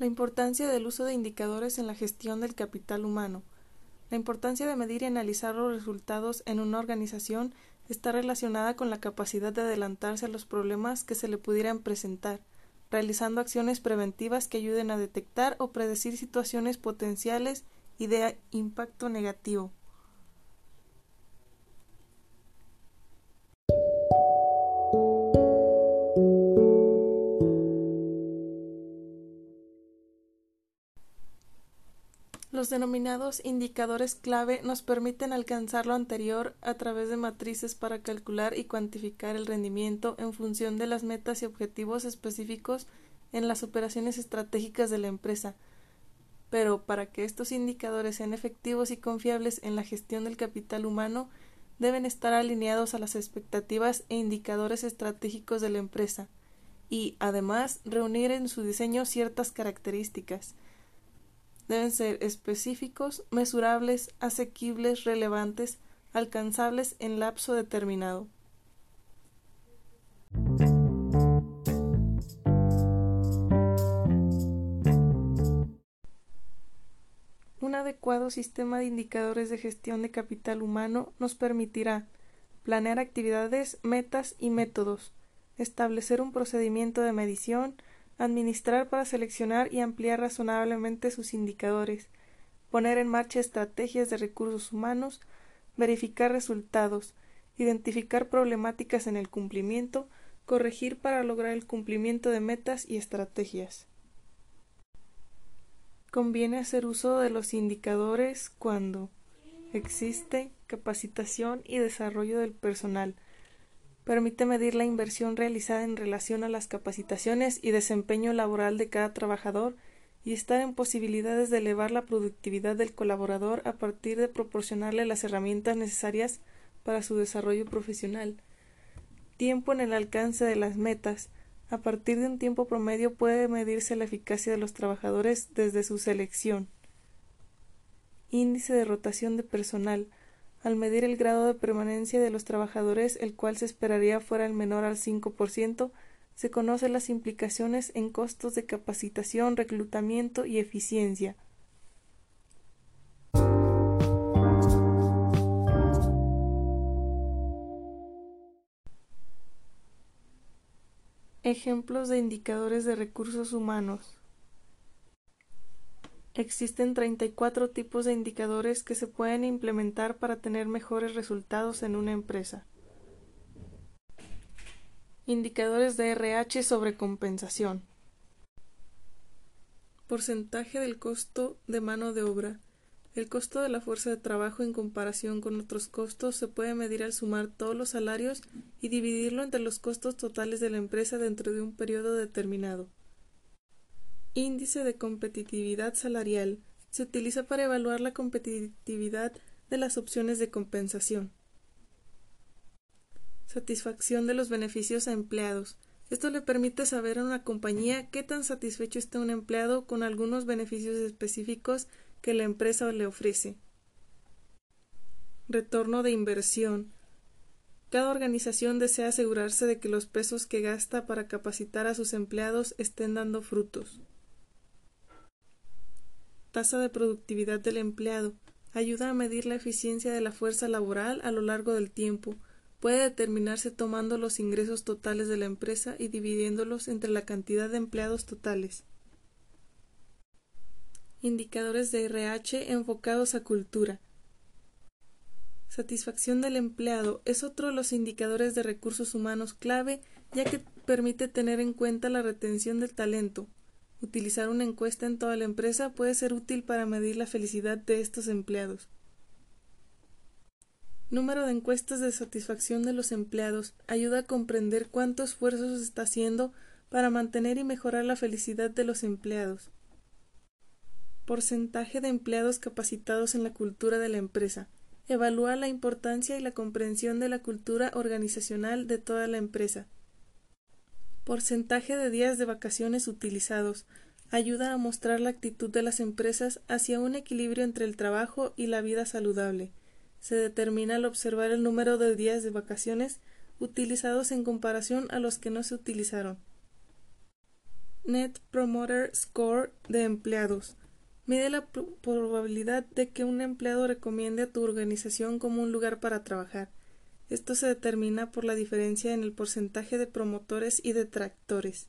La importancia del uso de indicadores en la gestión del capital humano. La importancia de medir y analizar los resultados en una organización está relacionada con la capacidad de adelantarse a los problemas que se le pudieran presentar, realizando acciones preventivas que ayuden a detectar o predecir situaciones potenciales y de impacto negativo. Los denominados indicadores clave nos permiten alcanzar lo anterior a través de matrices para calcular y cuantificar el rendimiento en función de las metas y objetivos específicos en las operaciones estratégicas de la empresa. Pero para que estos indicadores sean efectivos y confiables en la gestión del capital humano, deben estar alineados a las expectativas e indicadores estratégicos de la empresa y, además, reunir en su diseño ciertas características deben ser específicos, mesurables, asequibles, relevantes, alcanzables en lapso determinado. Un adecuado sistema de indicadores de gestión de capital humano nos permitirá planear actividades, metas y métodos, establecer un procedimiento de medición, administrar para seleccionar y ampliar razonablemente sus indicadores, poner en marcha estrategias de recursos humanos, verificar resultados, identificar problemáticas en el cumplimiento, corregir para lograr el cumplimiento de metas y estrategias. Conviene hacer uso de los indicadores cuando existe capacitación y desarrollo del personal, Permite medir la inversión realizada en relación a las capacitaciones y desempeño laboral de cada trabajador y estar en posibilidades de elevar la productividad del colaborador a partir de proporcionarle las herramientas necesarias para su desarrollo profesional. Tiempo en el alcance de las metas. A partir de un tiempo promedio puede medirse la eficacia de los trabajadores desde su selección. Índice de rotación de personal al medir el grado de permanencia de los trabajadores, el cual se esperaría fuera el menor al 5%, se conocen las implicaciones en costos de capacitación, reclutamiento y eficiencia. Ejemplos de indicadores de recursos humanos. Existen 34 tipos de indicadores que se pueden implementar para tener mejores resultados en una empresa. Indicadores de RH sobre compensación. Porcentaje del costo de mano de obra. El costo de la fuerza de trabajo en comparación con otros costos se puede medir al sumar todos los salarios y dividirlo entre los costos totales de la empresa dentro de un periodo determinado. Índice de competitividad salarial. Se utiliza para evaluar la competitividad de las opciones de compensación. Satisfacción de los beneficios a empleados. Esto le permite saber a una compañía qué tan satisfecho está un empleado con algunos beneficios específicos que la empresa le ofrece. Retorno de inversión. Cada organización desea asegurarse de que los pesos que gasta para capacitar a sus empleados estén dando frutos. Tasa de productividad del empleado. Ayuda a medir la eficiencia de la fuerza laboral a lo largo del tiempo. Puede determinarse tomando los ingresos totales de la empresa y dividiéndolos entre la cantidad de empleados totales. Indicadores de RH enfocados a cultura. Satisfacción del empleado es otro de los indicadores de recursos humanos clave ya que permite tener en cuenta la retención del talento, Utilizar una encuesta en toda la empresa puede ser útil para medir la felicidad de estos empleados. Número de encuestas de satisfacción de los empleados ayuda a comprender cuánto esfuerzo se está haciendo para mantener y mejorar la felicidad de los empleados. Porcentaje de empleados capacitados en la cultura de la empresa. Evalúa la importancia y la comprensión de la cultura organizacional de toda la empresa. Porcentaje de días de vacaciones utilizados ayuda a mostrar la actitud de las empresas hacia un equilibrio entre el trabajo y la vida saludable. Se determina al observar el número de días de vacaciones utilizados en comparación a los que no se utilizaron. Net Promoter Score de empleados. Mide la probabilidad de que un empleado recomiende a tu organización como un lugar para trabajar. Esto se determina por la diferencia en el porcentaje de promotores y detractores.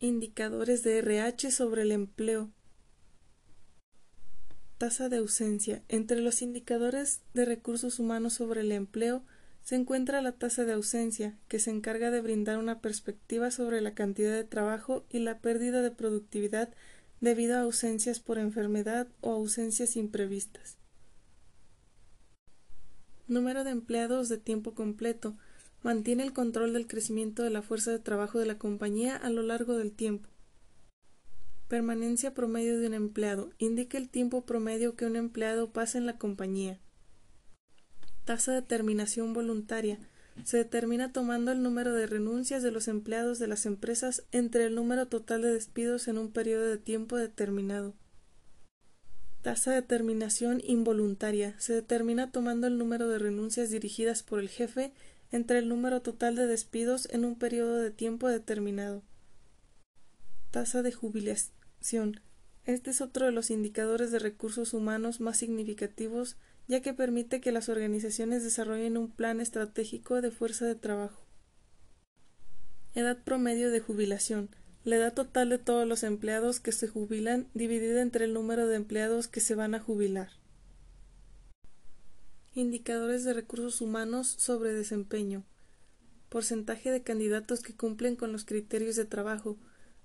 Indicadores de RH sobre el empleo. Tasa de ausencia. Entre los indicadores de recursos humanos sobre el empleo se encuentra la tasa de ausencia, que se encarga de brindar una perspectiva sobre la cantidad de trabajo y la pérdida de productividad debido a ausencias por enfermedad o ausencias imprevistas. Número de empleados de tiempo completo. Mantiene el control del crecimiento de la fuerza de trabajo de la compañía a lo largo del tiempo. Permanencia promedio de un empleado. Indica el tiempo promedio que un empleado pasa en la compañía. Tasa de terminación voluntaria. Se determina tomando el número de renuncias de los empleados de las empresas entre el número total de despidos en un periodo de tiempo determinado. Tasa de terminación involuntaria. Se determina tomando el número de renuncias dirigidas por el jefe entre el número total de despidos en un periodo de tiempo determinado. Tasa de jubilación. Este es otro de los indicadores de recursos humanos más significativos ya que permite que las organizaciones desarrollen un plan estratégico de fuerza de trabajo. Edad promedio de jubilación. La edad total de todos los empleados que se jubilan dividida entre el número de empleados que se van a jubilar. Indicadores de recursos humanos sobre desempeño. Porcentaje de candidatos que cumplen con los criterios de trabajo.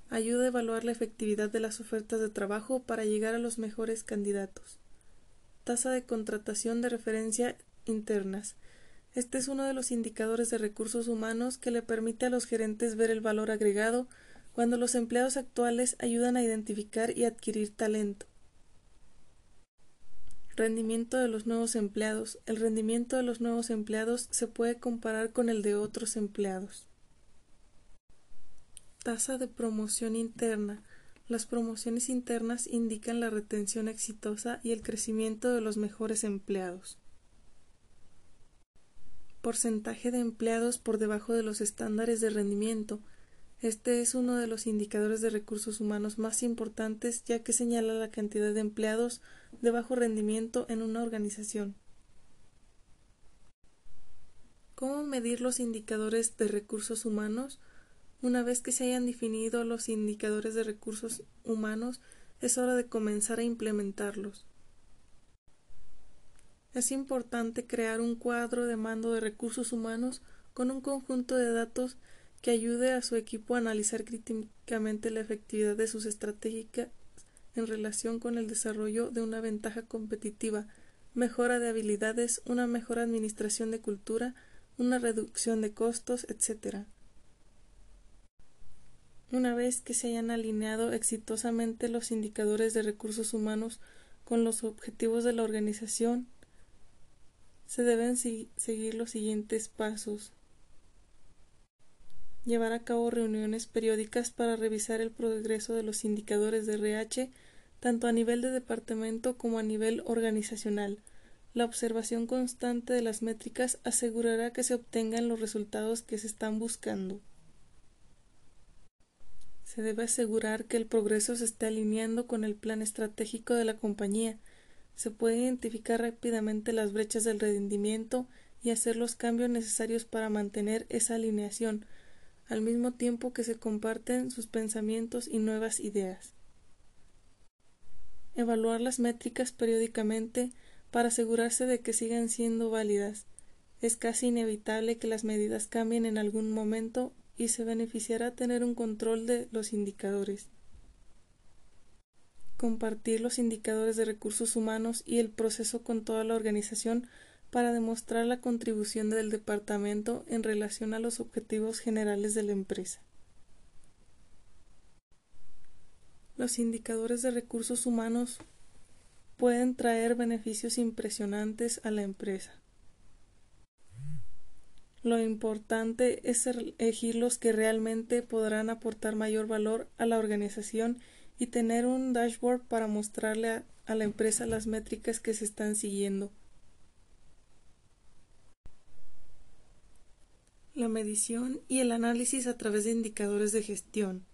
Ayuda a evaluar la efectividad de las ofertas de trabajo para llegar a los mejores candidatos tasa de contratación de referencia internas. Este es uno de los indicadores de recursos humanos que le permite a los gerentes ver el valor agregado cuando los empleados actuales ayudan a identificar y adquirir talento. Rendimiento de los nuevos empleados. El rendimiento de los nuevos empleados se puede comparar con el de otros empleados. Tasa de promoción interna. Las promociones internas indican la retención exitosa y el crecimiento de los mejores empleados. Porcentaje de empleados por debajo de los estándares de rendimiento. Este es uno de los indicadores de recursos humanos más importantes ya que señala la cantidad de empleados de bajo rendimiento en una organización. ¿Cómo medir los indicadores de recursos humanos? Una vez que se hayan definido los indicadores de recursos humanos, es hora de comenzar a implementarlos. Es importante crear un cuadro de mando de recursos humanos con un conjunto de datos que ayude a su equipo a analizar críticamente la efectividad de sus estrategias en relación con el desarrollo de una ventaja competitiva, mejora de habilidades, una mejor administración de cultura, una reducción de costos, etc. Una vez que se hayan alineado exitosamente los indicadores de recursos humanos con los objetivos de la organización, se deben seguir los siguientes pasos. Llevar a cabo reuniones periódicas para revisar el progreso de los indicadores de RH tanto a nivel de departamento como a nivel organizacional. La observación constante de las métricas asegurará que se obtengan los resultados que se están buscando. Se debe asegurar que el progreso se esté alineando con el plan estratégico de la compañía. Se puede identificar rápidamente las brechas del rendimiento y hacer los cambios necesarios para mantener esa alineación, al mismo tiempo que se comparten sus pensamientos y nuevas ideas. Evaluar las métricas periódicamente para asegurarse de que sigan siendo válidas. Es casi inevitable que las medidas cambien en algún momento y se beneficiará tener un control de los indicadores. Compartir los indicadores de recursos humanos y el proceso con toda la organización para demostrar la contribución del departamento en relación a los objetivos generales de la empresa. Los indicadores de recursos humanos pueden traer beneficios impresionantes a la empresa. Lo importante es elegir los que realmente podrán aportar mayor valor a la organización y tener un dashboard para mostrarle a, la empresa las métricas que se están siguiendo. La medición y el análisis a través de indicadores de gestión.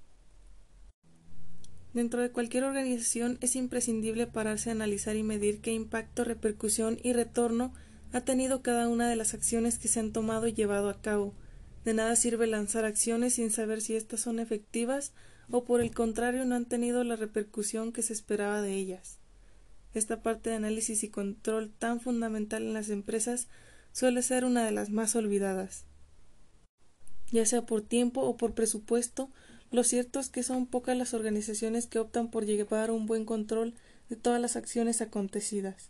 Dentro de cualquier organización es imprescindible pararse a analizar y medir qué impacto, repercusión y retorno ha tenido cada una de las acciones que se han tomado y llevado a cabo. De nada sirve lanzar acciones sin saber si éstas son efectivas o por el contrario no han tenido la repercusión que se esperaba de ellas. Esta parte de análisis y control tan fundamental en las empresas suele ser una de las más olvidadas. Ya sea por tiempo o por presupuesto, lo cierto es que son pocas las organizaciones que optan por llevar un buen control de todas las acciones acontecidas.